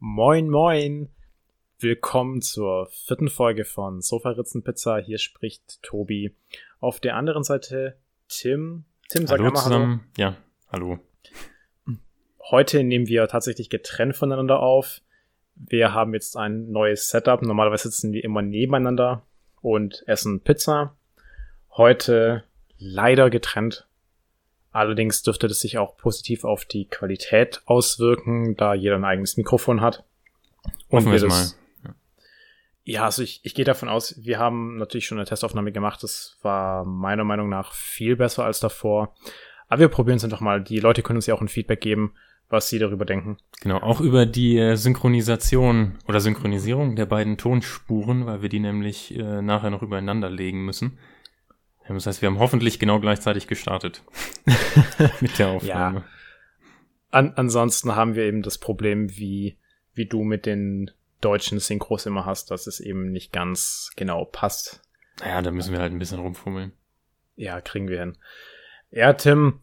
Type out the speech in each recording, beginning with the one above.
Moin, moin. Willkommen zur vierten Folge von Sofa Ritzen Pizza. Hier spricht Tobi. Auf der anderen Seite Tim. Tim, sag hallo mal zusammen. Hallo. Ja, hallo. Heute nehmen wir tatsächlich getrennt voneinander auf. Wir haben jetzt ein neues Setup. Normalerweise sitzen wir immer nebeneinander und essen Pizza. Heute leider getrennt. Allerdings dürfte das sich auch positiv auf die Qualität auswirken, da jeder ein eigenes Mikrofon hat. Und wir das, mal. Ja, also ich, ich gehe davon aus, wir haben natürlich schon eine Testaufnahme gemacht. Das war meiner Meinung nach viel besser als davor. Aber wir probieren es einfach mal. Die Leute können uns ja auch ein Feedback geben, was sie darüber denken. Genau, auch über die äh, Synchronisation oder Synchronisierung der beiden Tonspuren, weil wir die nämlich äh, nachher noch übereinander legen müssen. Das heißt, wir haben hoffentlich genau gleichzeitig gestartet mit der Aufnahme. Ja. An ansonsten haben wir eben das Problem, wie, wie du mit den deutschen Synchros immer hast, dass es eben nicht ganz genau passt. Naja, da müssen wir halt ein bisschen rumfummeln. Ja, kriegen wir hin. Ja, Tim,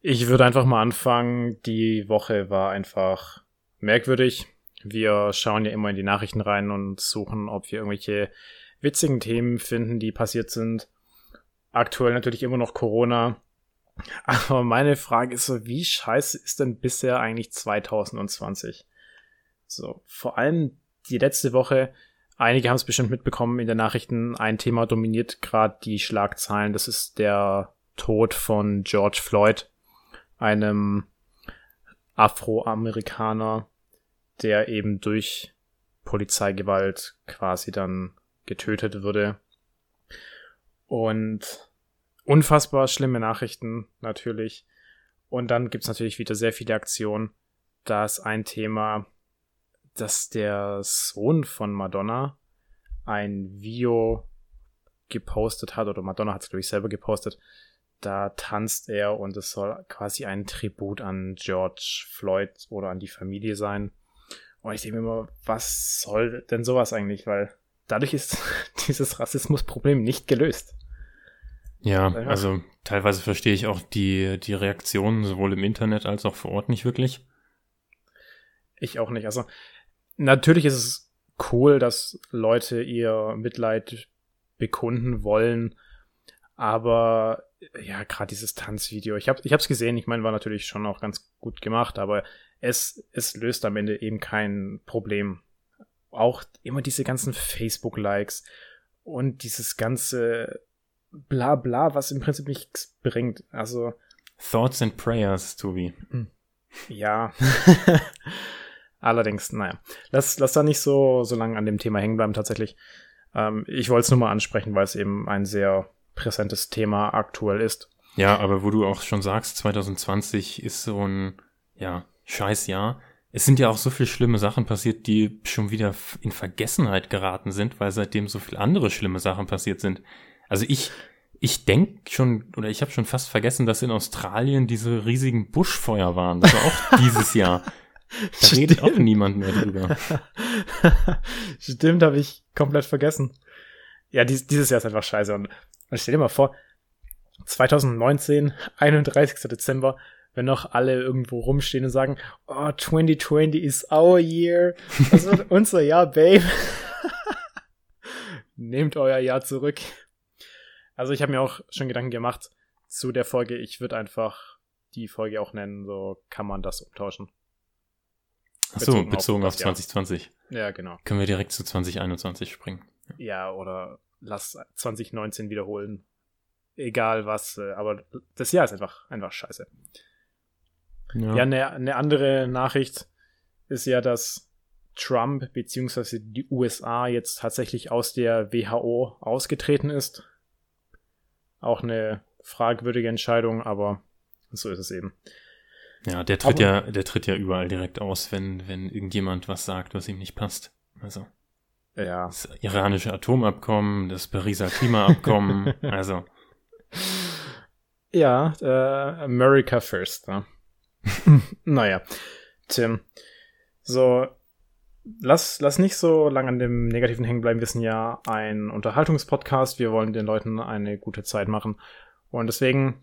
ich würde einfach mal anfangen. Die Woche war einfach merkwürdig. Wir schauen ja immer in die Nachrichten rein und suchen, ob wir irgendwelche witzigen Themen finden, die passiert sind. Aktuell natürlich immer noch Corona. Aber meine Frage ist so, wie scheiße ist denn bisher eigentlich 2020? So, vor allem die letzte Woche, einige haben es bestimmt mitbekommen in den Nachrichten, ein Thema dominiert gerade die Schlagzeilen, das ist der Tod von George Floyd, einem Afroamerikaner, der eben durch Polizeigewalt quasi dann getötet wurde. Und unfassbar schlimme Nachrichten natürlich. Und dann gibt's natürlich wieder sehr viele Aktionen. Da ist ein Thema, dass der Sohn von Madonna ein Video gepostet hat, oder Madonna hat es, glaube ich, selber gepostet. Da tanzt er und es soll quasi ein Tribut an George Floyd oder an die Familie sein. Und ich denke mir immer, was soll denn sowas eigentlich? Weil dadurch ist dieses Rassismusproblem nicht gelöst. Ja, also teilweise verstehe ich auch die, die Reaktionen sowohl im Internet als auch vor Ort nicht wirklich. Ich auch nicht. Also natürlich ist es cool, dass Leute ihr Mitleid bekunden wollen, aber ja, gerade dieses Tanzvideo, ich habe ich hab's gesehen, ich meine, war natürlich schon auch ganz gut gemacht, aber es, es löst am Ende eben kein Problem. Auch immer diese ganzen Facebook-Likes und dieses ganze bla bla, was im Prinzip nichts bringt. Also. Thoughts and Prayers, Tobi. Hm. Ja. Allerdings, naja. Lass, lass da nicht so, so lange an dem Thema hängen bleiben, tatsächlich. Ähm, ich wollte es nur mal ansprechen, weil es eben ein sehr präsentes Thema aktuell ist. Ja, aber wo du auch schon sagst, 2020 ist so ein, ja, scheiß Jahr. Es sind ja auch so viele schlimme Sachen passiert, die schon wieder in Vergessenheit geraten sind, weil seitdem so viele andere schlimme Sachen passiert sind. Also ich, ich denk schon, oder ich habe schon fast vergessen, dass in Australien diese riesigen Buschfeuer waren. Das war auch dieses Jahr. Da Stimmt. redet auch niemand mehr drüber. Stimmt, habe ich komplett vergessen. Ja, dies, dieses Jahr ist einfach scheiße. Und, und stell dir mal vor, 2019, 31. Dezember, wenn noch alle irgendwo rumstehen und sagen, oh, 2020 is our year. Das wird unser Jahr, Babe. Nehmt euer Jahr zurück. Also ich habe mir auch schon Gedanken gemacht zu der Folge. Ich würde einfach die Folge auch nennen, so kann man das umtauschen. Achso, bezogen, bezogen auf, auf 2020. Ja, genau. Können wir direkt zu 2021 springen. Ja, oder lass 2019 wiederholen. Egal was, äh, aber das Jahr ist einfach, einfach scheiße. Ja, ja eine, eine andere Nachricht ist ja, dass Trump bzw. die USA jetzt tatsächlich aus der WHO ausgetreten ist. Auch eine fragwürdige Entscheidung, aber so ist es eben. Ja, der tritt aber, ja, der tritt ja überall direkt aus, wenn, wenn irgendjemand was sagt, was ihm nicht passt. Also. Ja. Das iranische Atomabkommen, das Pariser Klimaabkommen, also. Ja, äh, America first, ne? naja. Tim. So, lass, lass nicht so lange an dem Negativen hängen bleiben. Wir sind ja ein Unterhaltungspodcast. Wir wollen den Leuten eine gute Zeit machen. Und deswegen,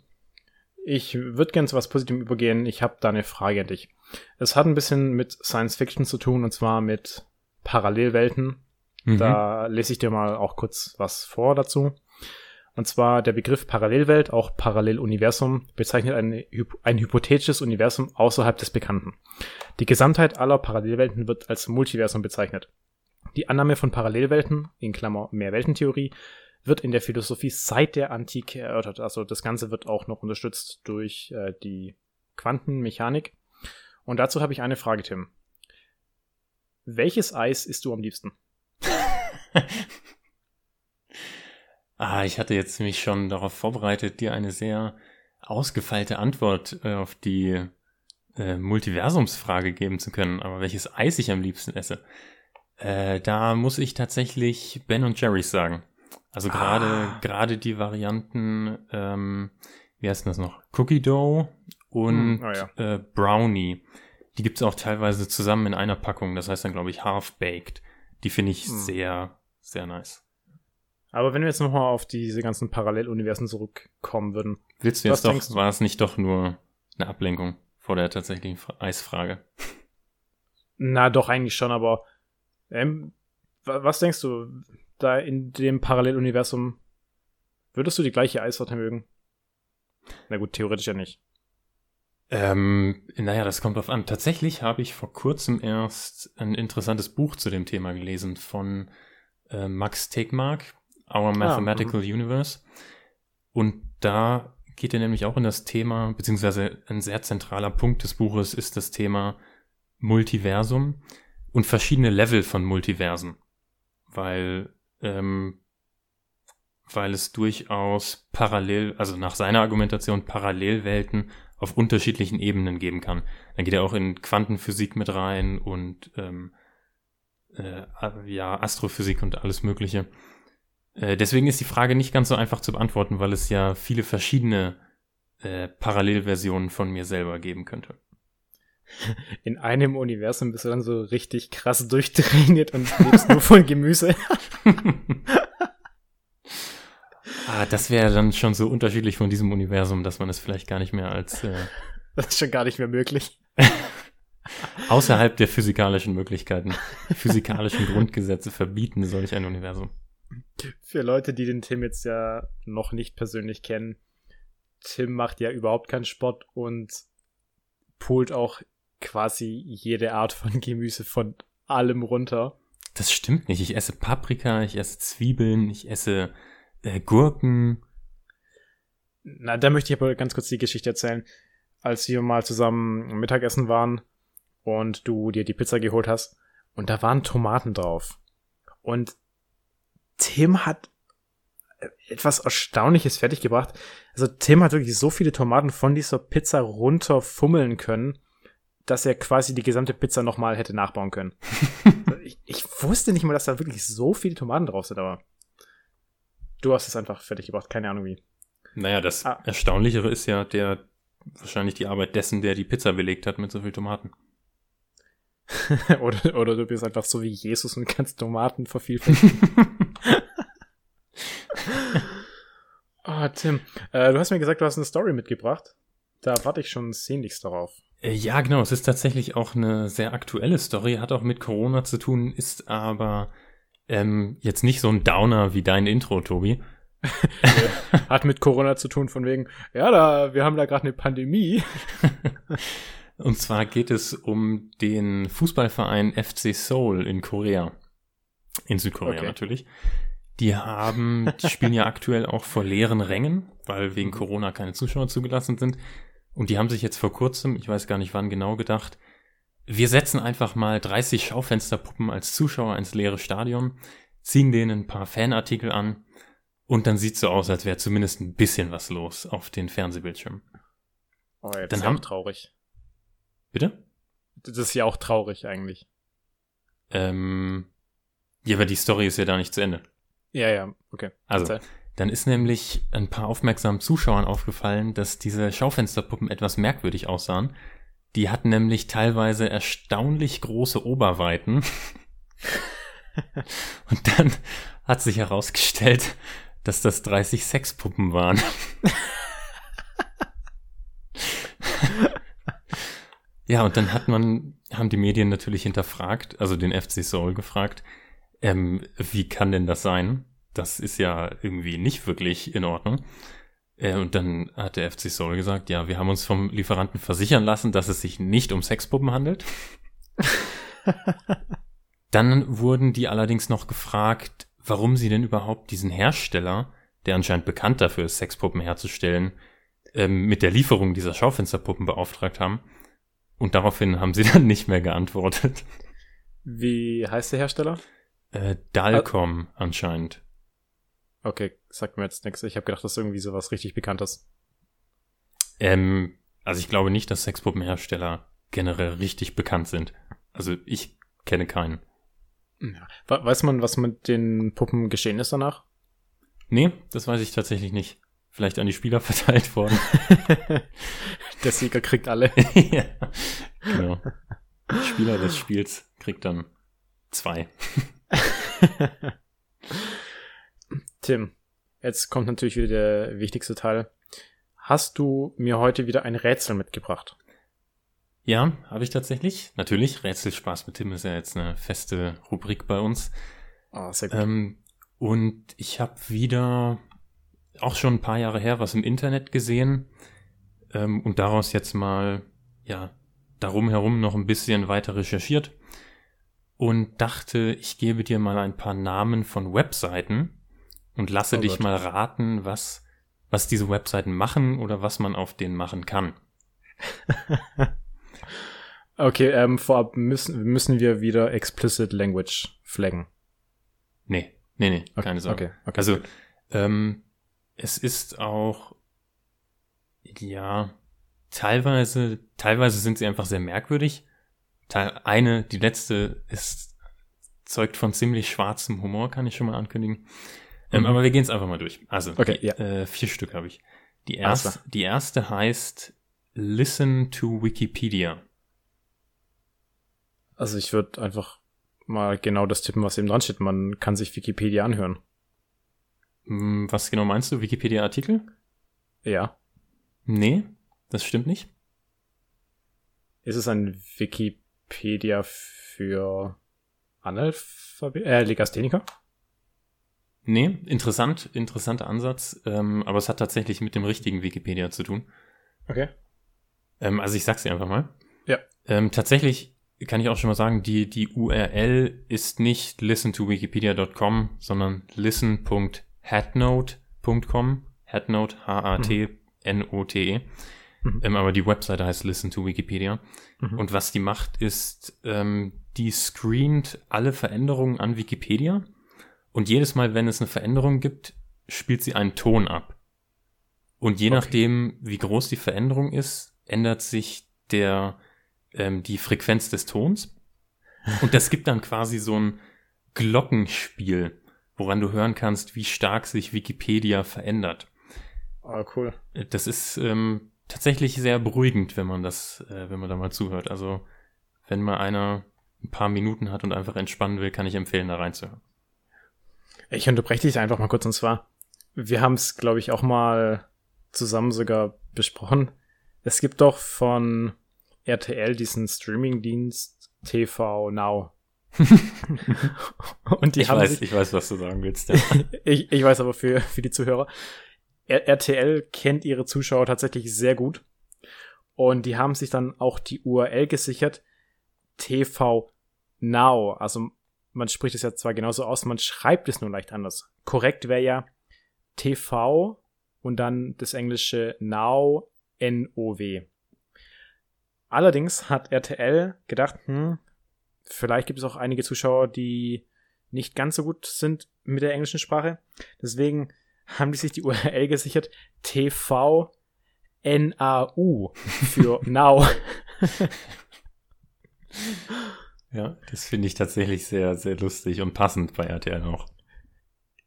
ich würde gerne zu was Positivem übergehen. Ich habe da eine Frage an dich. Es hat ein bisschen mit Science Fiction zu tun, und zwar mit Parallelwelten. Mhm. Da lese ich dir mal auch kurz was vor dazu. Und zwar der Begriff Parallelwelt, auch Paralleluniversum, bezeichnet ein, ein hypothetisches Universum außerhalb des Bekannten. Die Gesamtheit aller Parallelwelten wird als Multiversum bezeichnet. Die Annahme von Parallelwelten, in Klammer Mehrweltentheorie, wird in der Philosophie seit der Antike erörtert. Also das Ganze wird auch noch unterstützt durch äh, die Quantenmechanik. Und dazu habe ich eine Frage, Tim. Welches Eis isst du am liebsten? ah, ich hatte jetzt mich schon darauf vorbereitet, dir eine sehr ausgefeilte Antwort äh, auf die äh, Multiversumsfrage geben zu können. Aber welches Eis ich am liebsten esse? Äh, da muss ich tatsächlich Ben und Jerry's sagen. Also gerade ah. gerade die Varianten, ähm, wie heißt denn das noch? Cookie Dough und hm, oh ja. äh, Brownie. Die gibt's auch teilweise zusammen in einer Packung. Das heißt dann, glaube ich, Half-Baked. Die finde ich hm. sehr, sehr nice. Aber wenn wir jetzt nochmal auf diese ganzen Paralleluniversen zurückkommen würden. Willst du jetzt doch, war es nicht doch nur eine Ablenkung vor der tatsächlichen Eisfrage? Na, doch, eigentlich schon, aber ähm, was denkst du, da in dem Paralleluniversum, würdest du die gleiche Eissorte mögen? Na gut, theoretisch ja nicht. Ähm, naja, das kommt drauf an. Tatsächlich habe ich vor kurzem erst ein interessantes Buch zu dem Thema gelesen von äh, Max Tegmark, Our ah, Mathematical ah, Universe. Und da geht er nämlich auch in das Thema, beziehungsweise ein sehr zentraler Punkt des Buches ist das Thema Multiversum und verschiedene Level von Multiversen. Weil ähm, weil es durchaus parallel, also nach seiner Argumentation Parallelwelten auf unterschiedlichen Ebenen geben kann. Dann geht er auch in Quantenphysik mit rein und ähm, äh, ja, Astrophysik und alles Mögliche. Äh, deswegen ist die Frage nicht ganz so einfach zu beantworten, weil es ja viele verschiedene äh, Parallelversionen von mir selber geben könnte. In einem Universum bist du dann so richtig krass durchtrainiert und lebst nur von Gemüse. ah, das wäre dann schon so unterschiedlich von diesem Universum, dass man es vielleicht gar nicht mehr als. Äh, das ist schon gar nicht mehr möglich. außerhalb der physikalischen Möglichkeiten, physikalischen Grundgesetze verbieten solch ein Universum. Für Leute, die den Tim jetzt ja noch nicht persönlich kennen, Tim macht ja überhaupt keinen Sport und pult auch quasi jede Art von Gemüse von allem runter. Das stimmt nicht. Ich esse Paprika, ich esse Zwiebeln, ich esse äh, Gurken. Na, da möchte ich aber ganz kurz die Geschichte erzählen. Als wir mal zusammen Mittagessen waren und du dir die Pizza geholt hast und da waren Tomaten drauf. Und Tim hat etwas Erstaunliches fertiggebracht. Also Tim hat wirklich so viele Tomaten von dieser Pizza runterfummeln können, dass er quasi die gesamte Pizza nochmal hätte nachbauen können. ich, ich, wusste nicht mal, dass da wirklich so viele Tomaten drauf sind, aber du hast es einfach fertig gebracht, keine Ahnung wie. Naja, das ah. Erstaunlichere ist ja der wahrscheinlich die Arbeit dessen, der die Pizza belegt hat mit so viel Tomaten. oder, oder du bist einfach so wie Jesus und kannst Tomaten vervielfältigen. Ah, oh, Tim, äh, du hast mir gesagt, du hast eine Story mitgebracht. Da warte ich schon sehnlichst darauf. Äh, ja, genau. Es ist tatsächlich auch eine sehr aktuelle Story, hat auch mit Corona zu tun, ist aber ähm, jetzt nicht so ein Downer wie dein Intro, Tobi. hat mit Corona zu tun, von wegen, ja, da, wir haben da gerade eine Pandemie. Und zwar geht es um den Fußballverein FC Seoul in Korea. In Südkorea okay. natürlich. Die haben, die spielen ja aktuell auch vor leeren Rängen, weil wegen mhm. Corona keine Zuschauer zugelassen sind. Und die haben sich jetzt vor kurzem, ich weiß gar nicht wann genau, gedacht, wir setzen einfach mal 30 Schaufensterpuppen als Zuschauer ins leere Stadion, ziehen denen ein paar Fanartikel an und dann sieht so aus, als wäre zumindest ein bisschen was los auf den Fernsehbildschirmen. Oh, jetzt dann ist haben, auch traurig. Bitte? Das ist ja auch traurig eigentlich. Ähm, ja, aber die Story ist ja da nicht zu Ende. Ja, ja, okay. Also, dann ist nämlich ein paar aufmerksamen Zuschauern aufgefallen, dass diese Schaufensterpuppen etwas merkwürdig aussahen. Die hatten nämlich teilweise erstaunlich große Oberweiten. Und dann hat sich herausgestellt, dass das 30 Sexpuppen waren. Ja, und dann hat man, haben die Medien natürlich hinterfragt, also den FC Seoul gefragt, ähm, wie kann denn das sein? Das ist ja irgendwie nicht wirklich in Ordnung. Äh, und dann hat der FC Seoul gesagt, ja, wir haben uns vom Lieferanten versichern lassen, dass es sich nicht um Sexpuppen handelt. dann wurden die allerdings noch gefragt, warum sie denn überhaupt diesen Hersteller, der anscheinend bekannt dafür ist, Sexpuppen herzustellen, ähm, mit der Lieferung dieser Schaufensterpuppen beauftragt haben. Und daraufhin haben sie dann nicht mehr geantwortet. Wie heißt der Hersteller? Äh, Dalcom ah. anscheinend. Okay, sagt mir jetzt nichts. Ich habe gedacht, das ist irgendwie sowas richtig Bekanntes. Ähm, also ich glaube nicht, dass Sexpuppenhersteller generell richtig bekannt sind. Also ich kenne keinen. Weiß man, was mit den Puppen geschehen ist danach? Nee, das weiß ich tatsächlich nicht. Vielleicht an die Spieler verteilt worden. Der Sieger kriegt alle. ja, genau. Spieler des Spiels kriegt dann zwei. Tim, jetzt kommt natürlich wieder der wichtigste Teil. Hast du mir heute wieder ein Rätsel mitgebracht? Ja, habe ich tatsächlich. Natürlich, Rätselspaß mit Tim ist ja jetzt eine feste Rubrik bei uns. Ah, oh, sehr gut. Ähm, und ich habe wieder, auch schon ein paar Jahre her, was im Internet gesehen ähm, und daraus jetzt mal, ja, darum herum noch ein bisschen weiter recherchiert und dachte, ich gebe dir mal ein paar Namen von Webseiten und lasse oh dich Gott. mal raten, was, was diese Webseiten machen oder was man auf denen machen kann. okay, ähm, vorab müssen, müssen wir wieder explicit language flaggen. Nee, nee, nee, okay, keine Sorge. Okay, okay, also, ähm, es ist auch, ja, teilweise, teilweise sind sie einfach sehr merkwürdig. Eine, die letzte ist, zeugt von ziemlich schwarzem Humor, kann ich schon mal ankündigen. Ähm, mhm. Aber wir gehen es einfach mal durch. Also, okay, die, ja. äh, vier Stück habe ich. Die erste, die erste heißt Listen to Wikipedia. Also ich würde einfach mal genau das tippen, was eben dran steht. Man kann sich Wikipedia anhören. Hm, was genau meinst du? Wikipedia-Artikel? Ja. Nee, das stimmt nicht. Ist es ein Wikipedia für Analphabet, äh, Legastheniker? Nee, interessant, interessanter Ansatz, ähm, aber es hat tatsächlich mit dem richtigen Wikipedia zu tun. Okay. Ähm, also ich sag's dir einfach mal. Ja. Ähm, tatsächlich kann ich auch schon mal sagen, die, die URL ist nicht listen-to-wikipedia.com, sondern listen.headnote.com. Headnote, H-A-T-N-O-T-E. Mhm. Ähm, aber die Webseite heißt Listen to Wikipedia. Mhm. Und was die macht, ist, ähm, die screent alle Veränderungen an Wikipedia und jedes Mal, wenn es eine Veränderung gibt, spielt sie einen Ton ab. Und je okay. nachdem, wie groß die Veränderung ist, ändert sich der, ähm, die Frequenz des Tons. Und das gibt dann quasi so ein Glockenspiel, woran du hören kannst, wie stark sich Wikipedia verändert. Ah, cool. Das ist ähm, tatsächlich sehr beruhigend, wenn man das, äh, wenn man da mal zuhört. Also, wenn mal einer ein paar Minuten hat und einfach entspannen will, kann ich empfehlen, da reinzuhören. Ich unterbreche dich einfach mal kurz und zwar, wir haben es, glaube ich, auch mal zusammen sogar besprochen. Es gibt doch von RTL diesen Streaming-Dienst TV Now. und die ich haben weiß, sich, ich weiß, was du sagen willst. Ja. ich, ich weiß aber für, für die Zuhörer. RTL kennt ihre Zuschauer tatsächlich sehr gut. Und die haben sich dann auch die URL gesichert. TV Now. Also man spricht es ja zwar genauso aus, man schreibt es nur leicht anders. Korrekt wäre ja TV und dann das englische Now, N-O-W. Allerdings hat RTL gedacht, hm, vielleicht gibt es auch einige Zuschauer, die nicht ganz so gut sind mit der englischen Sprache. Deswegen haben die sich die URL gesichert. TV N-A-U für Now. Ja, das finde ich tatsächlich sehr, sehr lustig und passend bei RTL auch.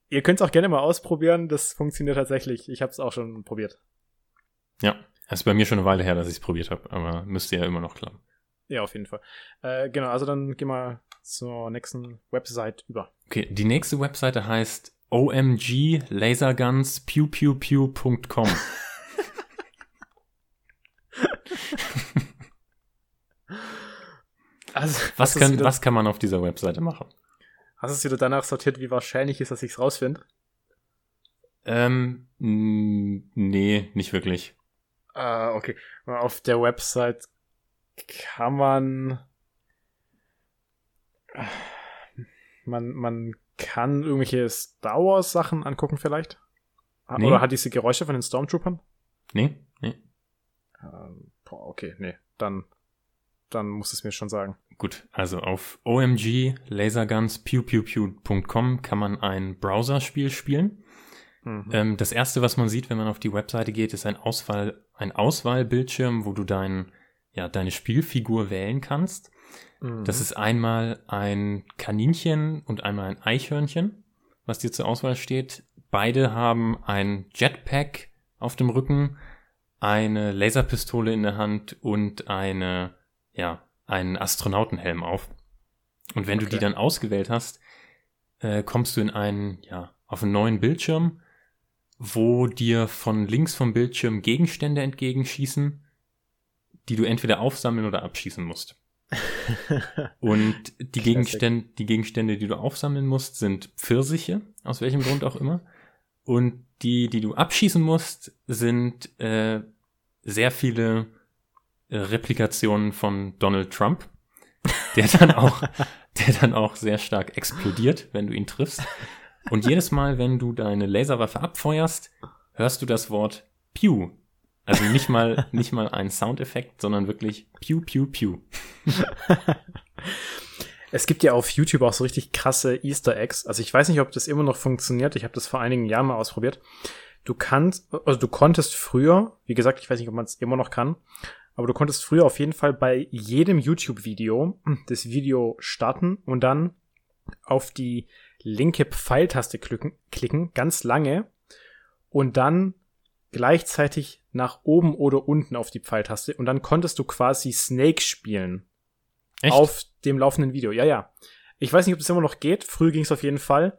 Ihr könnt es auch gerne mal ausprobieren, das funktioniert tatsächlich. Ich habe es auch schon probiert. Ja, es ist bei mir schon eine Weile her, dass ich es probiert habe, aber müsste ja immer noch klappen. Ja, auf jeden Fall. Äh, genau, also dann gehen wir zur nächsten Website über. Okay, die nächste Webseite heißt omglasergunspew.com. Also, Was kann, wieder, was kann man auf dieser Webseite machen? Hast du es wieder danach sortiert, wie wahrscheinlich ist, dass ich es rausfinde? Ähm, nee, nicht wirklich. Ah, okay. Auf der Website kann man. Man, man kann irgendwelche Star Wars Sachen angucken, vielleicht? Ha- Nee. Oder hat diese Geräusche von den Stormtroopern? Nee, nee. Ähm, boah, okay, nee. Dann, dann muss es mir schon sagen. Gut, also auf OMG Laserguns pewpewpew.com kann man ein Browserspiel spielen. Mhm. Ähm, das erste, was man sieht, wenn man auf die Webseite geht, ist ein Auswahl, ein Auswahlbildschirm, wo du dein, ja, deine Spielfigur wählen kannst. Mhm. Das ist einmal ein Kaninchen und einmal ein Eichhörnchen, was dir zur Auswahl steht. Beide haben ein Jetpack auf dem Rücken, eine Laserpistole in der Hand und eine, ja, einen Astronautenhelm auf. Und wenn du Okay. die dann ausgewählt hast, äh, kommst du in einen, ja, auf einen neuen Bildschirm, wo dir von links vom Bildschirm Gegenstände entgegenschießen, die du entweder aufsammeln oder abschießen musst. Und die Gegenstände, die Gegenstände, die du aufsammeln musst, sind Pfirsiche, aus welchem Grund auch immer. Und die, die du abschießen musst, sind äh, sehr viele äh, Replikationen von Donald Trump, der dann auch, der dann auch sehr stark explodiert, wenn du ihn triffst. Und jedes Mal, wenn du deine Laserwaffe abfeuerst, hörst du das Wort Pew. Also nicht mal, nicht mal ein Soundeffekt, sondern wirklich Pew, Pew, Pew. Es gibt ja auf YouTube auch so richtig krasse Easter Eggs. Also ich weiß nicht, ob das immer noch funktioniert. Ich habe das vor einigen Jahren mal ausprobiert. Du kannst, also du konntest früher, wie gesagt, ich weiß nicht, ob man es immer noch kann, aber du konntest früher auf jeden Fall bei jedem YouTube-Video das Video starten und dann auf die linke Pfeiltaste klicken, klicken, ganz lange und dann gleichzeitig nach oben oder unten auf die Pfeiltaste und dann konntest du quasi Snake spielen Echt? auf dem laufenden Video. Ja, ja. Ich weiß nicht, ob das immer noch geht. Früher ging es auf jeden Fall.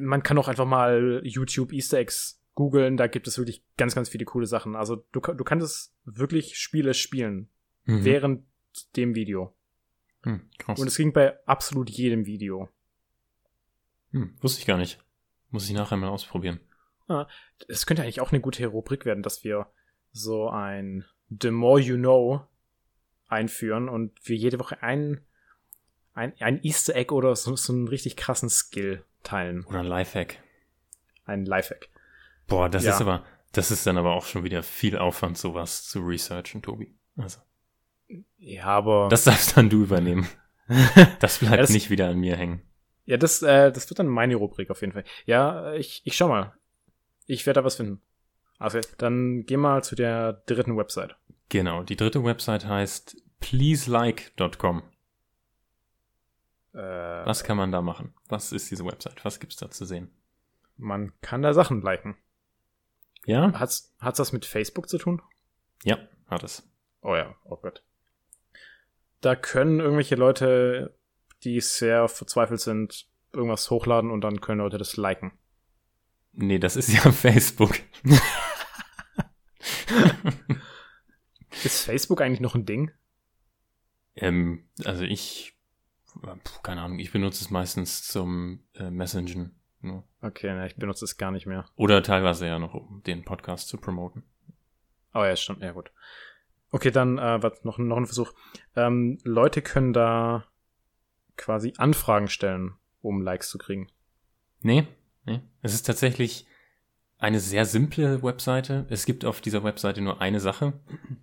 Man kann auch einfach mal YouTube Easter Eggs googeln. Da gibt es wirklich ganz, ganz viele coole Sachen. Also du, du kannst wirklich Spiele spielen Mhm. während dem Video. Hm, krass. Und es ging bei absolut jedem Video. Hm, wusste ich gar nicht. Muss ich nachher mal ausprobieren. Es könnte eigentlich auch eine gute Rubrik werden, dass wir so ein The More You Know einführen und wir jede Woche ein, ein, ein Easter Egg oder so, so einen richtig krassen Skill teilen. Oder ein Lifehack. Ein Lifehack. Boah, das Ja. ist aber, das ist dann aber auch schon wieder viel Aufwand, sowas zu researchen, Tobi. Also, Ja, aber das darfst dann du übernehmen. Das bleibt Ja, das- nicht wieder an mir hängen. ja, das, äh, das wird dann meine Rubrik auf jeden Fall. Ja, ich, ich schau mal. Ich werde da was finden. Also, dann geh mal zu der dritten Website. Genau, die dritte Website heißt pleaselike.com. Äh, Was kann man da machen? Was ist diese Website? Was gibt's da zu sehen? Man kann da Sachen liken. Ja? Hat's, hat's was mit Facebook zu tun? Ja, hat es. Oh ja, oh Gott. Da können irgendwelche Leute, die sehr verzweifelt sind, irgendwas hochladen und dann können Leute das liken. Nee, das ist ja Facebook. Ist Facebook eigentlich noch ein Ding? ähm, also ich, puh, keine Ahnung, ich benutze es meistens zum äh, Messengen. Ne? Okay, ne, ich benutze es gar nicht mehr. Oder teilweise ja noch, um den Podcast zu promoten. Aber ja, schon, ja gut. Okay, dann äh, was, noch, noch ein Versuch. Ähm, Leute können da quasi Anfragen stellen, um Likes zu kriegen. Nee, nee. Es ist tatsächlich eine sehr simple Webseite. Es gibt auf dieser Webseite nur eine Sache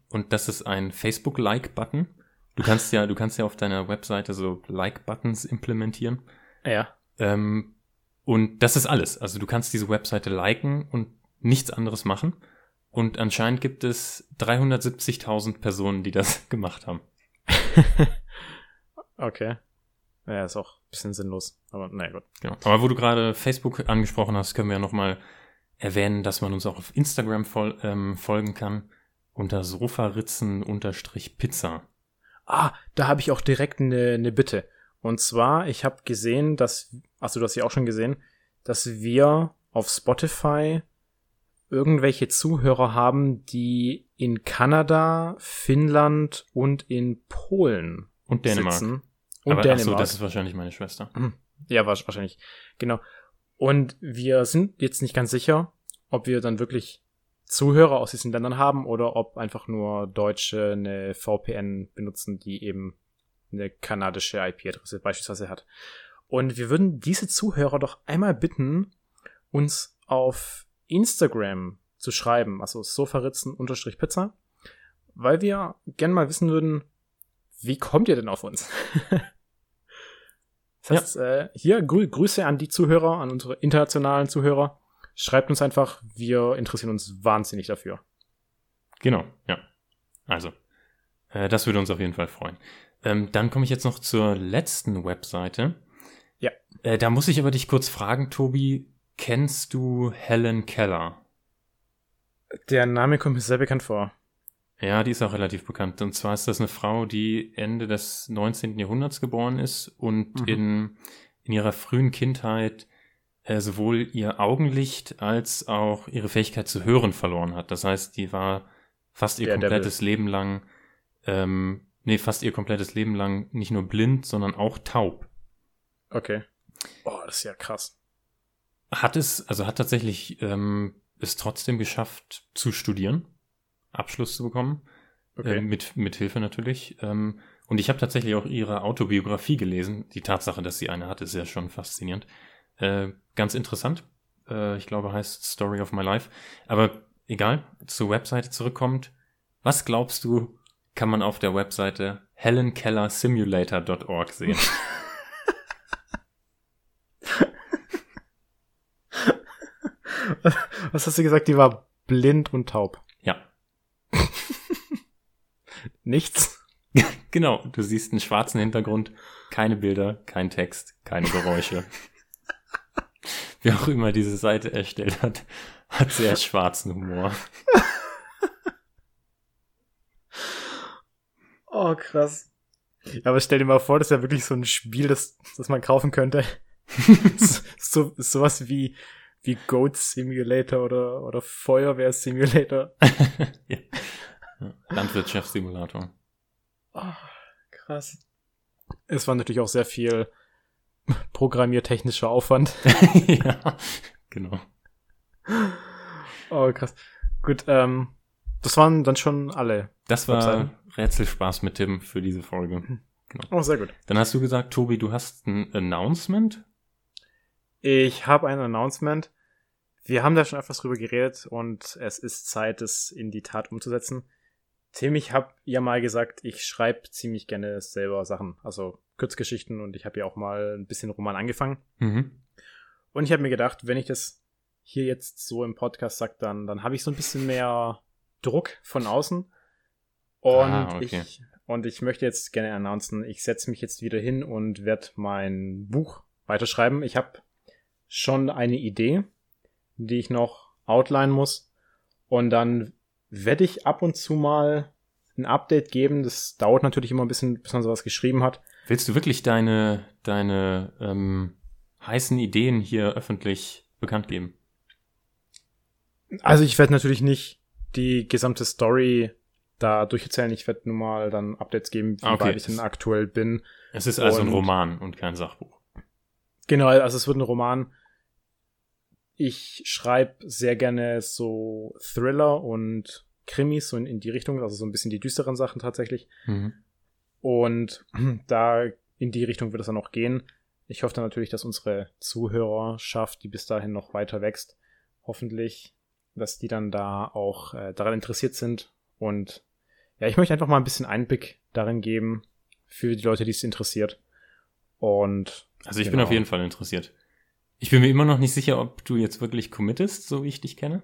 und das ist ein Facebook-Like-Button. Du kannst ja, du kannst ja auf deiner Webseite so Like-Buttons implementieren. Ja. Ähm, und das ist alles. Also du kannst diese Webseite liken und nichts anderes machen. Und anscheinend gibt es 370.000 Personen, die das gemacht haben. Okay. Ja, ist auch ein bisschen sinnlos. Aber naja, gut. Genau. Aber wo du gerade Facebook angesprochen hast, können wir ja nochmal erwähnen, dass man uns auch auf Instagram fol ähm, folgen kann unter Sofaritzen-Pizza. Ah, da habe ich auch direkt eine, eine Bitte. Und zwar, ich habe gesehen, dass, also du hast ja auch schon gesehen, dass wir auf Spotify irgendwelche Zuhörer haben, die in Kanada, Finnland und in Polen Und Dänemark. sitzen. Und Aber Dänemark. so, das ist wahrscheinlich meine Schwester. Ja, wasch- wahrscheinlich. Genau. Und wir sind jetzt nicht ganz sicher, ob wir dann wirklich Zuhörer aus diesen Ländern haben oder ob einfach nur Deutsche eine VPN benutzen, die eben eine kanadische IP-Adresse beispielsweise hat. Und wir würden diese Zuhörer doch einmal bitten, uns auf Instagram zu schreiben, also sofaritzen-pizza, weil wir gern mal wissen würden, wie kommt ihr denn auf uns? Das heißt, äh, hier Grü Grüße an die Zuhörer, an unsere internationalen Zuhörer. Schreibt uns einfach, wir interessieren uns wahnsinnig dafür. Genau, ja. Also, äh, das würde uns auf jeden Fall freuen. Ähm, dann komme ich jetzt noch zur letzten Webseite. Ja. Äh, da muss ich aber dich kurz fragen, Tobi, kennst du Helen Keller? Der Name kommt mir sehr bekannt vor. Ja, die ist auch relativ bekannt. Und zwar ist das eine Frau, die Ende des 19. Jahrhunderts geboren ist und Mhm. in, in ihrer frühen Kindheit äh, sowohl ihr Augenlicht als auch ihre Fähigkeit zu hören verloren hat. Das heißt, die war fast ihr Der Devil. komplettes Leben lang, ähm, nee, fast ihr komplettes Leben lang nicht nur blind, sondern auch taub. Okay. Oh, das ist ja krass. Hat es, also hat tatsächlich ähm, es trotzdem geschafft zu studieren, Abschluss zu bekommen. Okay. Äh, mit, mit Hilfe natürlich. Ähm, und ich habe tatsächlich auch ihre Autobiografie gelesen. Die Tatsache, dass sie eine hat, ist ja schon faszinierend. Äh, ganz interessant. Äh, ich glaube, heißt Story of My Life. Aber egal, zur Webseite zurückkommt. Was glaubst du, kann man auf der Webseite helenkellersimulator.org sehen? Was hast du gesagt? Die war blind und taub. Nichts? genau. Du siehst einen schwarzen Hintergrund, keine Bilder, kein Text, keine Geräusche. Wer auch immer diese Seite erstellt hat, hat sehr schwarzen Humor. Oh, krass. Ja, aber stell dir mal vor, das ist ja wirklich so ein Spiel, das, das man kaufen könnte. so, sowas wie, wie Goat Simulator oder, oder Feuerwehr Simulator. ja. Landwirtschaftssimulator. Oh, krass. Es war natürlich auch sehr viel programmiertechnischer Aufwand. ja, genau. Oh, krass. Gut, ähm, das waren dann schon alle. Das war. Rätselspaß mit Tim für diese Folge. Oh, sehr gut. Dann hast du gesagt, Tobi, du hast ein Announcement. Ich habe ein Announcement. Wir haben da schon etwas drüber geredet und es ist Zeit, es in die Tat umzusetzen. Tim, ich habe ja mal gesagt, ich schreibe ziemlich gerne selber Sachen, also Kurzgeschichten und ich habe ja auch mal ein bisschen Roman angefangen. Mhm. Und ich habe mir gedacht, wenn ich das hier jetzt so im Podcast sage, dann, dann habe ich so ein bisschen mehr Druck von außen. Und, Ah, okay. ich, und ich möchte jetzt gerne announcen, ich setze mich jetzt wieder hin und werde mein Buch weiterschreiben. Ich habe schon eine Idee, die ich noch outline muss. Und dann werde ich ab und zu mal ein Update geben. Das dauert natürlich immer ein bisschen, bis man sowas geschrieben hat. Willst du wirklich deine, deine ähm, heißen Ideen hier öffentlich bekannt geben? Also ich werde natürlich nicht die gesamte Story da durcherzählen. Ich werde nur mal dann Updates geben, wie Ah, okay. weit ich denn aktuell bin. Es ist also ein Und- Roman und kein Sachbuch. Genau, also es wird ein Roman. Ich schreibe sehr gerne so Thriller und Krimis, so in, in die Richtung, also so ein bisschen die düsteren Sachen tatsächlich. Mhm. Und da in die Richtung wird es dann auch gehen. Ich hoffe dann natürlich, dass unsere Zuhörerschaft, die bis dahin noch weiter wächst, hoffentlich, dass die dann da auch äh, daran interessiert sind. Und ja, ich möchte einfach mal ein bisschen Einblick darin geben für die Leute, die es interessiert. Und Also ich bin Genau. auf jeden Fall interessiert. Ich bin mir immer noch nicht sicher, ob du jetzt wirklich committest, so wie ich dich kenne.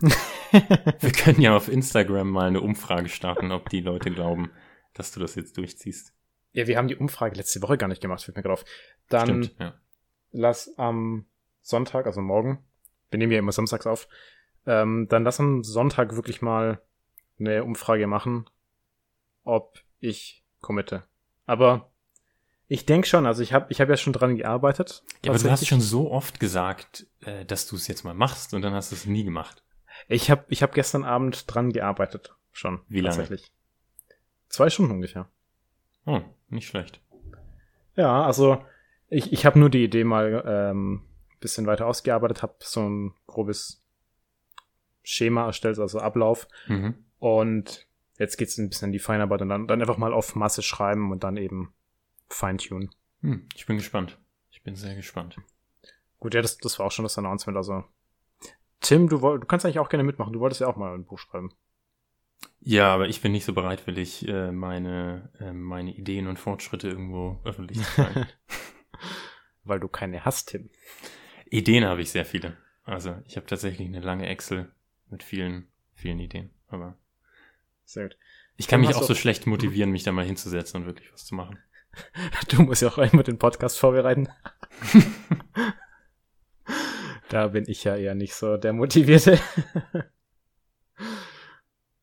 Wir können ja auf Instagram mal eine Umfrage starten, ob die Leute glauben, dass du das jetzt durchziehst. ja, wir haben die Umfrage letzte Woche gar nicht gemacht, fällt mir gerade auf. Dann Stimmt, ja. lass am Sonntag, also morgen, wir nehmen ja immer samstags auf, ähm, dann lass am Sonntag wirklich mal eine Umfrage machen, ob ich committe. Aber ich denke schon, also ich habe ich hab ja schon dran gearbeitet. Ja, aber du hast schon so oft gesagt, äh, dass du es jetzt mal machst und dann hast du es nie gemacht. Ich habe ich hab gestern Abend dran gearbeitet. Schon. Wie lange? Tatsächlich. Zwei Stunden ungefähr. Oh, nicht schlecht. Ja, also ich, ich habe nur die Idee mal ähm, bisschen weiter ausgearbeitet, habe so ein grobes Schema erstellt, also Ablauf. Mhm. Und jetzt geht's ein bisschen in die Feinarbeit und dann, dann einfach mal auf Masse schreiben und dann eben feintunen. Hm, ich bin gespannt. Ich bin sehr gespannt. Gut, ja, das, das war auch schon das Announcement. Also, Tim, du, du kannst eigentlich auch gerne mitmachen. Du wolltest ja auch mal ein Buch schreiben. Ja, aber ich bin nicht so bereitwillig, äh, meine, äh, meine Ideen und Fortschritte irgendwo öffentlich zu zeigen. Weil du keine hast, Tim. Ideen habe ich sehr viele. Also ich habe tatsächlich eine lange Excel mit vielen, vielen Ideen. Aber sehr gut. Ich kann mich auch so schlecht motivieren, mich da mal hinzusetzen und wirklich was zu machen. Du musst ja auch einmal den Podcast vorbereiten. da bin ich ja eher nicht so der Motivierte.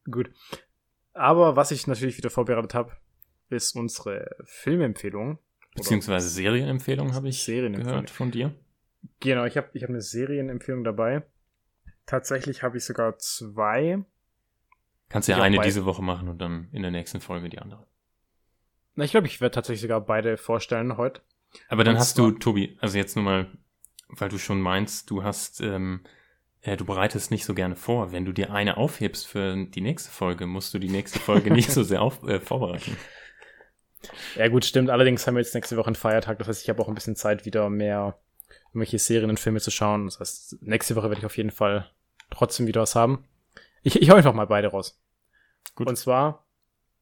Gut. Aber was ich natürlich wieder vorbereitet habe, ist unsere Filmempfehlung. Beziehungsweise Serienempfehlung habe ich gehört von dir. Genau, ich habe ich hab eine Serienempfehlung dabei. Tatsächlich habe ich sogar zwei. Kannst ja eine diese Woche machen und dann in der nächsten Folge die andere. Na, ich glaube, ich werde tatsächlich sogar beide vorstellen heute. Aber dann und hast du, Tobi, also jetzt nur mal, weil du schon meinst, du hast, ähm, äh, du bereitest nicht so gerne vor. Wenn du dir eine aufhebst für die nächste Folge, musst du die nächste Folge nicht so sehr auf, äh, vorbereiten. Ja gut, stimmt. Allerdings haben wir jetzt nächste Woche einen Feiertag. Das heißt, ich habe auch ein bisschen Zeit, wieder mehr irgendwelche Serien und Filme zu schauen. Das heißt, nächste Woche werde ich auf jeden Fall trotzdem wieder was haben. Ich, ich hau einfach mal beide raus. Gut. Und zwar,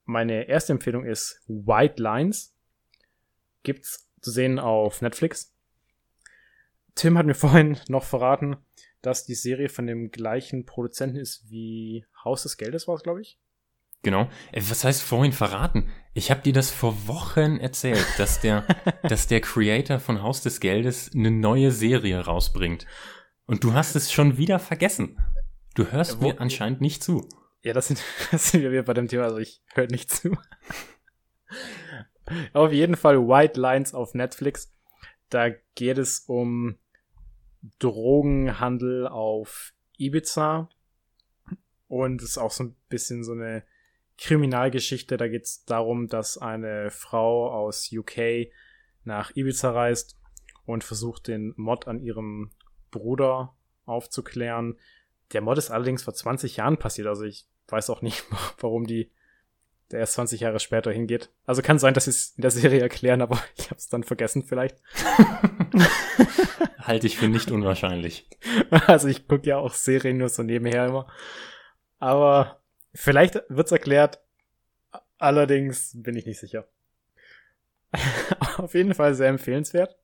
meine erste Empfehlung ist White Lines. Gibt's zu sehen auf Netflix. Tim hat mir vorhin noch verraten, dass die Serie von dem gleichen Produzenten ist wie Haus des Geldes war es, glaube ich. Genau. Äh, was heißt vorhin verraten? Ich habe dir das vor Wochen erzählt, dass der, dass der Creator von Haus des Geldes eine neue Serie rausbringt. Und du hast es schon wieder vergessen. Du hörst ja, mir anscheinend nicht zu. Ja, das sind, das sind wir wieder bei dem Thema, also ich höre nicht zu. auf jeden Fall White Lines auf Netflix. Da geht es um Drogenhandel auf Ibiza. Und es ist auch so ein bisschen so eine Kriminalgeschichte. Da geht es darum, dass eine Frau aus UK nach Ibiza reist und versucht, den Mod an ihrem Bruder aufzuklären. Der Mod ist allerdings vor 20 Jahren passiert, also ich weiß auch nicht, warum die der erst 20 Jahre später hingeht. Also kann sein, dass sie es in der Serie erklären, aber ich habe es dann vergessen vielleicht. Halte ich für nicht unwahrscheinlich. Also ich gucke ja auch Serien nur so nebenher immer. Aber Vielleicht wird's erklärt, allerdings bin ich nicht sicher. Auf jeden Fall sehr empfehlenswert.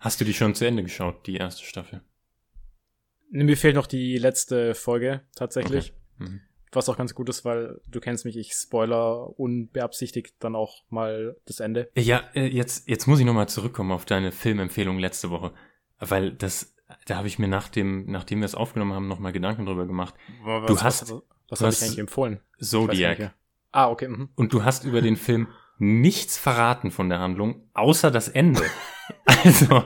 Hast du die schon zu Ende geschaut, die erste Staffel? Mir fehlt noch die letzte Folge tatsächlich. Okay. Mhm. Was auch ganz gut ist, weil du kennst mich, ich spoiler unbeabsichtigt dann auch mal das Ende. Ja, äh, jetzt, jetzt muss ich nochmal zurückkommen auf deine Filmempfehlung letzte Woche. Weil das, da habe ich mir nach dem, nachdem wir es aufgenommen haben, nochmal Gedanken drüber gemacht. Was, du hast, was, was habe ich eigentlich empfohlen? Zodiac. Ah, okay. Mhm. Und du hast über den Film nichts verraten von der Handlung, außer das Ende. also,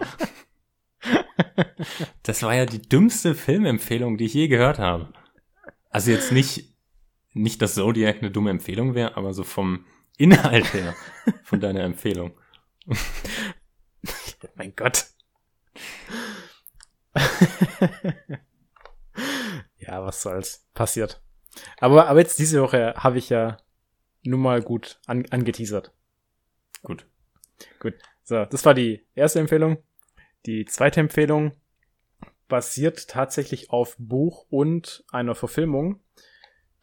das war ja die dümmste Filmempfehlung, die ich je gehört habe. Also jetzt nicht, nicht, dass Zodiac eine dumme Empfehlung wäre, aber so vom Inhalt her, von deiner Empfehlung. mein Gott. ja, was soll's. Passiert. Aber, aber jetzt diese Woche habe ich ja nun mal gut an, angeteasert. Gut. Gut. So, das war die erste Empfehlung. Die zweite Empfehlung basiert tatsächlich auf Buch und einer Verfilmung,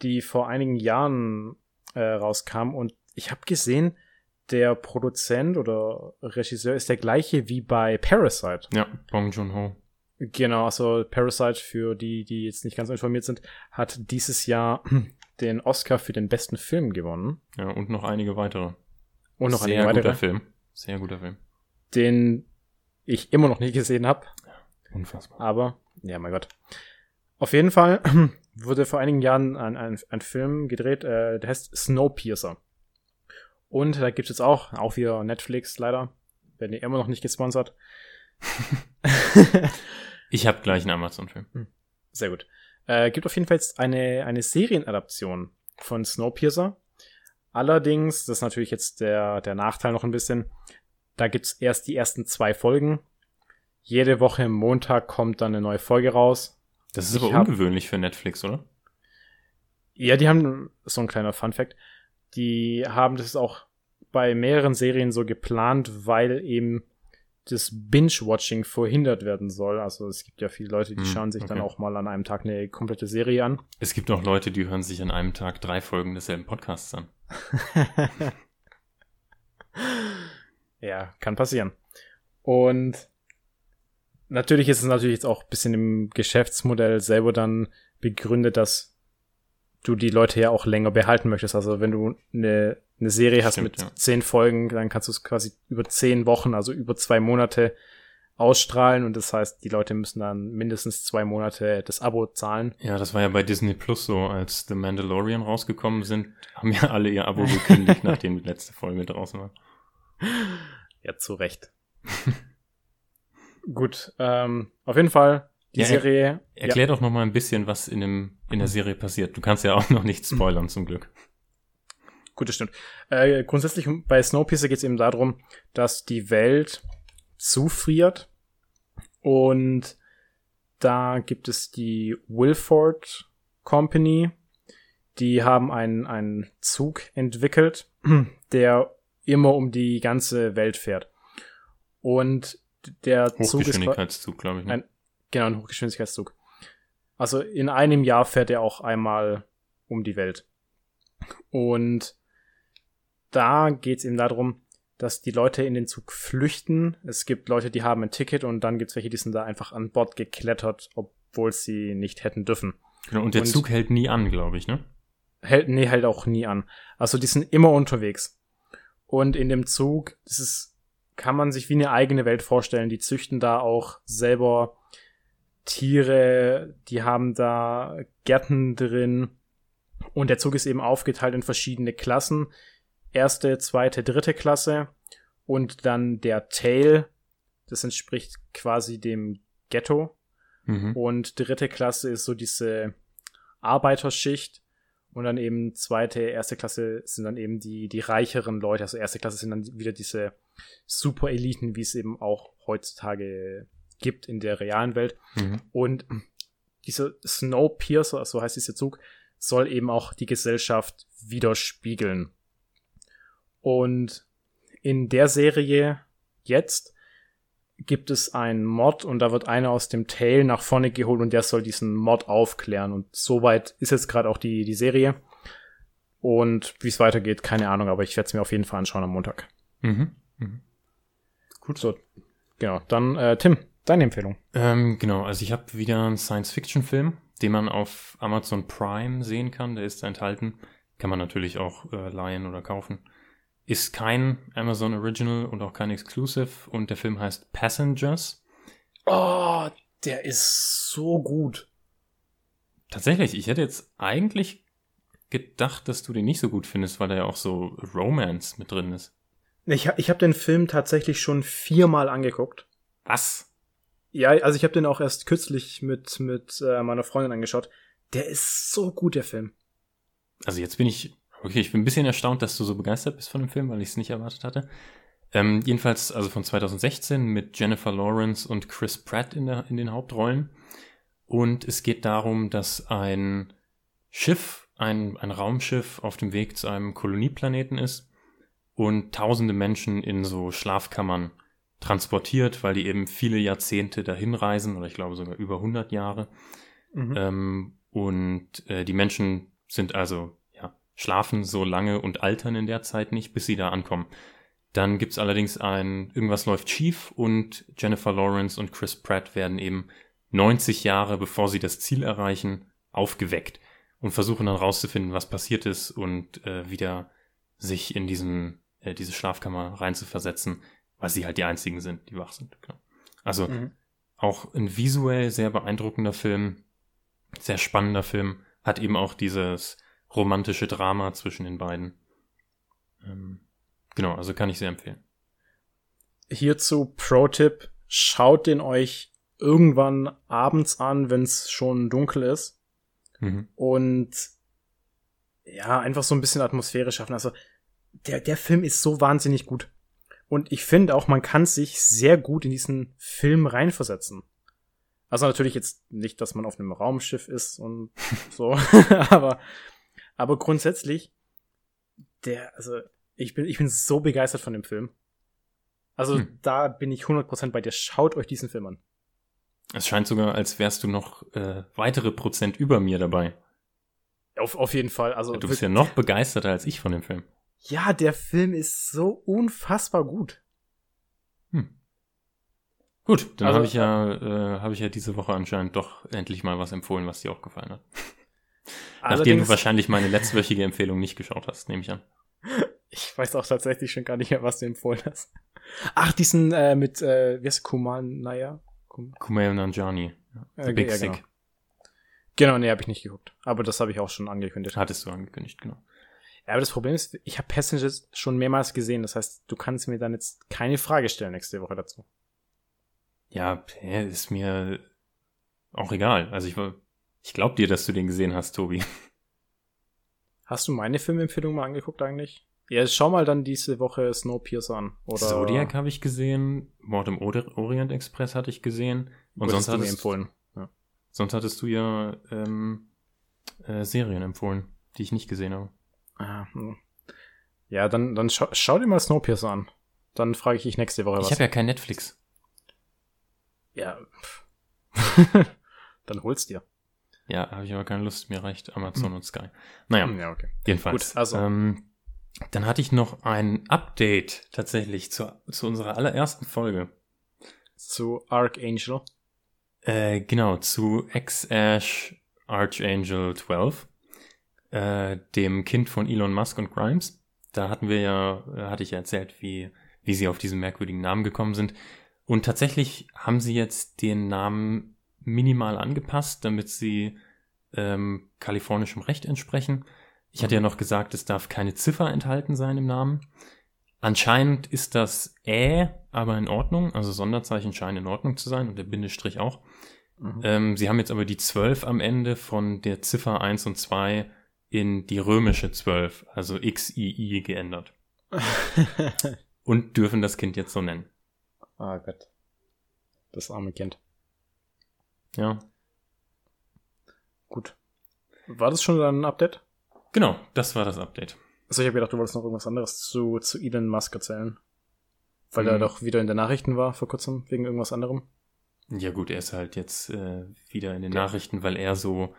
die vor einigen Jahren äh, rauskam. Und ich habe gesehen, der Produzent oder Regisseur ist der gleiche wie bei Parasite. Ja, Bong Joon-ho. Genau, also Parasite, für die, die jetzt nicht ganz informiert sind, hat dieses Jahr den Oscar für den besten Film gewonnen. Ja, und noch einige weitere. Und noch Sehr einige weitere. guter Film. Sehr guter Film. Den ich immer noch nie gesehen habe. Unfassbar. Aber, ja, mein Gott. Auf jeden Fall wurde vor einigen Jahren ein, ein, ein Film gedreht, äh, der heißt Snowpiercer. Und da gibt's jetzt auch, auch wieder Netflix leider, werden die immer noch nicht gesponsert. Ich habe gleich einen Amazon-Film. Hm. Sehr gut. Äh, gibt auf jeden Fall jetzt eine, eine Serienadaption von Snowpiercer. Allerdings, das ist natürlich jetzt der, der Nachteil noch ein bisschen, da gibt's erst die ersten zwei Folgen. Jede Woche im Montag kommt dann eine neue Folge raus. Das ist ich aber hab, ungewöhnlich für Netflix, oder? Ja, die haben so ein kleiner Fun Fact. Die haben das auch bei mehreren Serien so geplant, weil eben das Binge-Watching verhindert werden soll. Also es gibt ja viele Leute, die hm, schauen sich okay. dann auch mal an einem Tag eine komplette Serie an. Es gibt auch Leute, die hören sich an einem Tag drei Folgen desselben Podcasts an. ja, kann passieren. Und natürlich ist es natürlich jetzt auch ein bisschen im Geschäftsmodell selber dann begründet, dass du die Leute ja auch länger behalten möchtest. Also wenn du eine, eine Serie hast Stimmt, mit ja. zehn Folgen, dann kannst du es quasi über zehn Wochen, also über zwei Monate ausstrahlen und das heißt, die Leute müssen dann mindestens zwei Monate das Abo zahlen. Ja, das war ja bei Disney Plus so, als The Mandalorian rausgekommen sind, haben ja alle ihr Abo gekündigt, nachdem die letzte Folge draußen war. Ja, zu Recht. Gut, ähm, auf jeden Fall die ja, Serie. Er, erklär ja. doch noch mal ein bisschen, was in, dem, in der Serie passiert. Du kannst ja auch noch nicht spoilern, zum Glück. Gut, das stimmt. Äh, grundsätzlich bei Snowpiercer geht es eben darum, dass die Welt zufriert und da gibt es die Wilford Company, die haben einen, einen Zug entwickelt, der immer um die ganze Welt fährt. Und der Zug ist Hochgeschwindigkeitszug, glaube ich. Ne? Ein, genau, ein Hochgeschwindigkeitszug. Also in einem Jahr fährt er auch einmal um die Welt. Und da geht es eben darum, dass die Leute in den Zug flüchten. Es gibt Leute, die haben ein Ticket und dann gibt es welche, die sind da einfach an Bord geklettert, obwohl sie nicht hätten dürfen. Genau, und der und Zug hält nie an, glaube ich, ne? Hält, nee, hält auch nie an. Also die sind immer unterwegs. Und in dem Zug, das ist, kann man sich wie eine eigene Welt vorstellen. Die züchten da auch selber Tiere, die haben da Gärten drin. Und der Zug ist eben aufgeteilt in verschiedene Klassen erste, zweite, dritte Klasse und dann der Tail, das entspricht quasi dem Ghetto. Mhm. Und dritte Klasse ist so diese Arbeiterschicht. Und dann eben zweite, erste Klasse sind dann eben die, die reicheren Leute. Also erste Klasse sind dann wieder diese Super-Eliten, wie es eben auch heutzutage gibt in der realen Welt. Mhm. Und dieser Snowpiercer, so heißt dieser Zug, soll eben auch die Gesellschaft widerspiegeln. Und in der Serie jetzt gibt es einen Mod und da wird einer aus dem Tail nach vorne geholt und der soll diesen Mod aufklären. Und soweit ist jetzt gerade auch die, die Serie. Und wie es weitergeht, keine Ahnung, aber ich werde es mir auf jeden Fall anschauen am Montag. Mhm. mhm. Gut. So, genau. Dann, äh, Tim, deine Empfehlung. Ähm, genau, also ich habe wieder einen Science-Fiction-Film, den man auf Amazon Prime sehen kann. Der ist enthalten. Kann man natürlich auch äh, leihen oder kaufen. Ist kein Amazon Original und auch kein Exclusive und der Film heißt Passengers. Oh, der ist so gut. Tatsächlich, ich hätte jetzt eigentlich gedacht, dass du den nicht so gut findest, weil da ja auch so Romance mit drin ist. Ich, ich habe den Film tatsächlich schon viermal angeguckt. Was? Ja, also ich habe den auch erst kürzlich mit, mit äh, meiner Freundin angeschaut. Der ist so gut, der Film. Also jetzt bin ich Okay, ich bin ein bisschen erstaunt, dass du so begeistert bist von dem Film, weil ich es nicht erwartet hatte. Ähm, jedenfalls, also von 2016 mit Jennifer Lawrence und Chris Pratt in, der, in den Hauptrollen. Und es geht darum, dass ein Schiff, ein, ein Raumschiff auf dem Weg zu einem Kolonieplaneten ist und tausende Menschen in so Schlafkammern transportiert, weil die eben viele Jahrzehnte dahin reisen oder ich glaube sogar über 100 Jahre. Mhm. Ähm, und äh, die Menschen sind also schlafen so lange und altern in der Zeit nicht, bis sie da ankommen. Dann gibt's allerdings ein, irgendwas läuft schief und Jennifer Lawrence und Chris Pratt werden eben 90 Jahre, bevor sie das Ziel erreichen, aufgeweckt und versuchen dann rauszufinden, was passiert ist und äh, wieder sich in diesen, äh, diese Schlafkammer reinzuversetzen, weil sie halt die einzigen sind, die wach sind. Genau. Also mhm. auch ein visuell sehr beeindruckender Film, sehr spannender Film, hat eben auch dieses romantische Drama zwischen den beiden. Ähm, genau, also kann ich sehr empfehlen. Hierzu Pro-Tipp, schaut den euch irgendwann abends an, wenn es schon dunkel ist. Mhm. Und ja, einfach so ein bisschen Atmosphäre schaffen. Also, der, der Film ist so wahnsinnig gut. Und ich finde auch, man kann sich sehr gut in diesen Film reinversetzen. Also natürlich jetzt nicht, dass man auf einem Raumschiff ist und so, aber, aber grundsätzlich, der, also ich bin, ich bin so begeistert von dem Film. Also hm. da bin ich 100% bei dir. Schaut euch diesen Film an. Es scheint sogar, als wärst du noch äh, weitere Prozent über mir dabei. Auf, auf jeden Fall. Also du bist ja noch begeisterter als ich von dem Film. Ja, der Film ist so unfassbar gut. Hm. Gut, dann also, habe ich ja äh, habe ich ja diese Woche anscheinend doch endlich mal was empfohlen, was dir auch gefallen hat. Nachdem du wahrscheinlich meine letztwöchige Empfehlung nicht geschaut hast, nehme ich an. Ich weiß auch tatsächlich schon gar nicht mehr, was du empfohlen hast. Ach, diesen äh, mit, äh, wie heißt Kumal Naya? Kum Kumail Nanjani. The Big ja, Sick. Genau, genau nee, habe ich nicht geguckt. Aber das habe ich auch schon angekündigt. Hattest du angekündigt, genau. Ja, aber das Problem ist, ich habe Passengers schon mehrmals gesehen. Das heißt, du kannst mir dann jetzt keine Frage stellen nächste Woche dazu. Ja, ist mir auch egal. Also ich, ich glaube dir, dass du den gesehen hast, Tobi. Hast du meine Filmempfehlung mal angeguckt eigentlich? Ja, schau mal dann diese Woche Snowpiercer an. Oder Zodiac habe ich gesehen, Mord im Orient Express hatte ich gesehen. Und sonst hattest, empfohlen. Ja. sonst hattest du ja ähm, äh, Serien empfohlen, die ich nicht gesehen habe. Ah, hm. Ja, dann, dann schau, schau dir mal Snowpiercer an. Dann frage ich dich nächste Woche was. Ich habe ja kein Netflix. Ja. dann hol's dir. Ja, habe ich aber keine Lust. Mir reicht Amazon hm. und Sky. Naja, ja, okay. jedenfalls. Gut, also. Ähm, dann hatte ich noch ein Update tatsächlich zu, zu unserer allerersten Folge. Zu Archangel? Äh, genau, zu X-Ash Archangel 12, äh, dem Kind von Elon Musk und Grimes. Da hatten wir ja, äh, hatte ich ja erzählt, wie, wie sie auf diesen merkwürdigen Namen gekommen sind. Und tatsächlich haben sie jetzt den Namen minimal angepasst, damit sie ähm, kalifornischem Recht entsprechen. Ich hatte ja noch gesagt, es darf keine Ziffer enthalten sein im Namen. Anscheinend ist das Ä aber in Ordnung, also Sonderzeichen scheinen in Ordnung zu sein und der Bindestrich auch. Mhm. Ähm, sie haben jetzt aber die 12 am Ende von der Ziffer 1 und 2 in die römische 12, also XII geändert. und dürfen das Kind jetzt so nennen. Ah Gott. Das arme Kind. Ja. Gut. War das schon ein Update? Genau, das war das Update. Also ich habe gedacht, du wolltest noch irgendwas anderes zu, zu Elon Musk erzählen. Weil mhm. er doch wieder in den Nachrichten war vor kurzem, wegen irgendwas anderem. Ja gut, er ist halt jetzt äh, wieder in den ja. Nachrichten, weil er so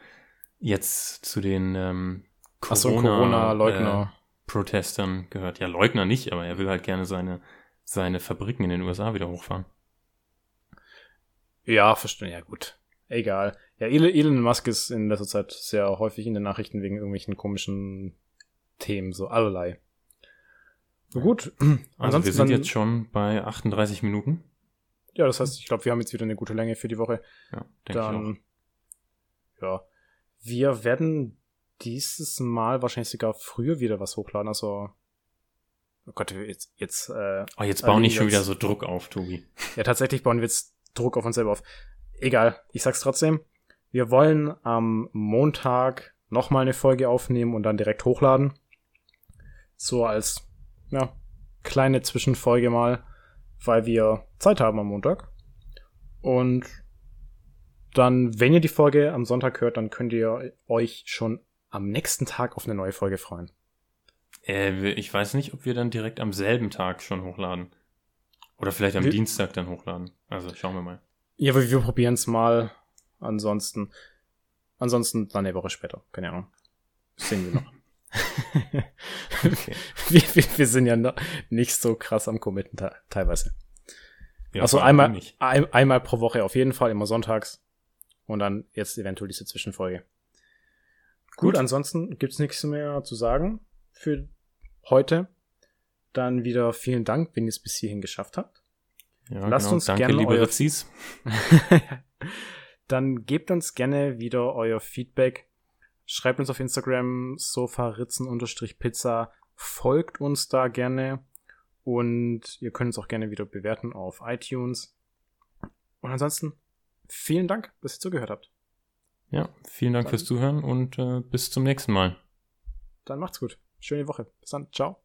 jetzt zu den ähm, Corona-Leugner. Äh, Protestern gehört. Ja, Leugner nicht, aber er will halt gerne seine, seine Fabriken in den USA wieder hochfahren. Ja, verstehe. Ja, gut. Egal. Ja, Elon Musk ist in letzter Zeit sehr häufig in den Nachrichten wegen irgendwelchen komischen Themen, so allerlei. So gut. Also wir sind dann, jetzt schon bei 38 Minuten. Ja, das heißt, ich glaube, wir haben jetzt wieder eine gute Länge für die Woche. Ja, denke dann, ich auch. Ja. Wir werden dieses Mal wahrscheinlich sogar früher wieder was hochladen, also Oh Gott, jetzt, jetzt, äh, oh, jetzt bauen nicht schon wieder so Druck auf, Tobi. Ja, tatsächlich bauen wir jetzt Druck auf uns selber auf. Egal, ich sag's trotzdem. Wir wollen am Montag nochmal eine Folge aufnehmen und dann direkt hochladen. So als, ja, kleine Zwischenfolge mal, weil wir Zeit haben am Montag. Und dann, wenn ihr die Folge am Sonntag hört, dann könnt ihr euch schon am nächsten Tag auf eine neue Folge freuen. Äh, ich weiß nicht, ob wir dann direkt am selben Tag schon hochladen. Oder vielleicht am wir Dienstag dann hochladen. Also schauen wir mal. Ja, wir, wir probieren es mal. Ansonsten, ansonsten dann eine Woche später. Keine Ahnung. Das sehen wir noch. okay. wir, wir, wir, sind ja noch nicht so krass am Committen teilweise. Ja, also einmal, ein, einmal pro Woche auf jeden Fall, immer sonntags. Und dann jetzt eventuell diese Zwischenfolge. Gut, Gut ansonsten gibt's nichts mehr zu sagen für heute. Dann wieder vielen Dank, wenn ihr es bis hierhin geschafft habt. Ja, Lasst genau. uns Danke, gerne liebe euer Dann gebt uns gerne wieder euer Feedback. Schreibt uns auf Instagram sofaritzen-pizza. Folgt uns da gerne. Und ihr könnt uns auch gerne wieder bewerten auf iTunes. Und ansonsten vielen Dank, dass ihr zugehört habt. Ja, vielen Dank Dann. fürs Zuhören und äh, bis zum nächsten Mal. dann macht's gut. Schöne Woche. Bis dann. Ciao.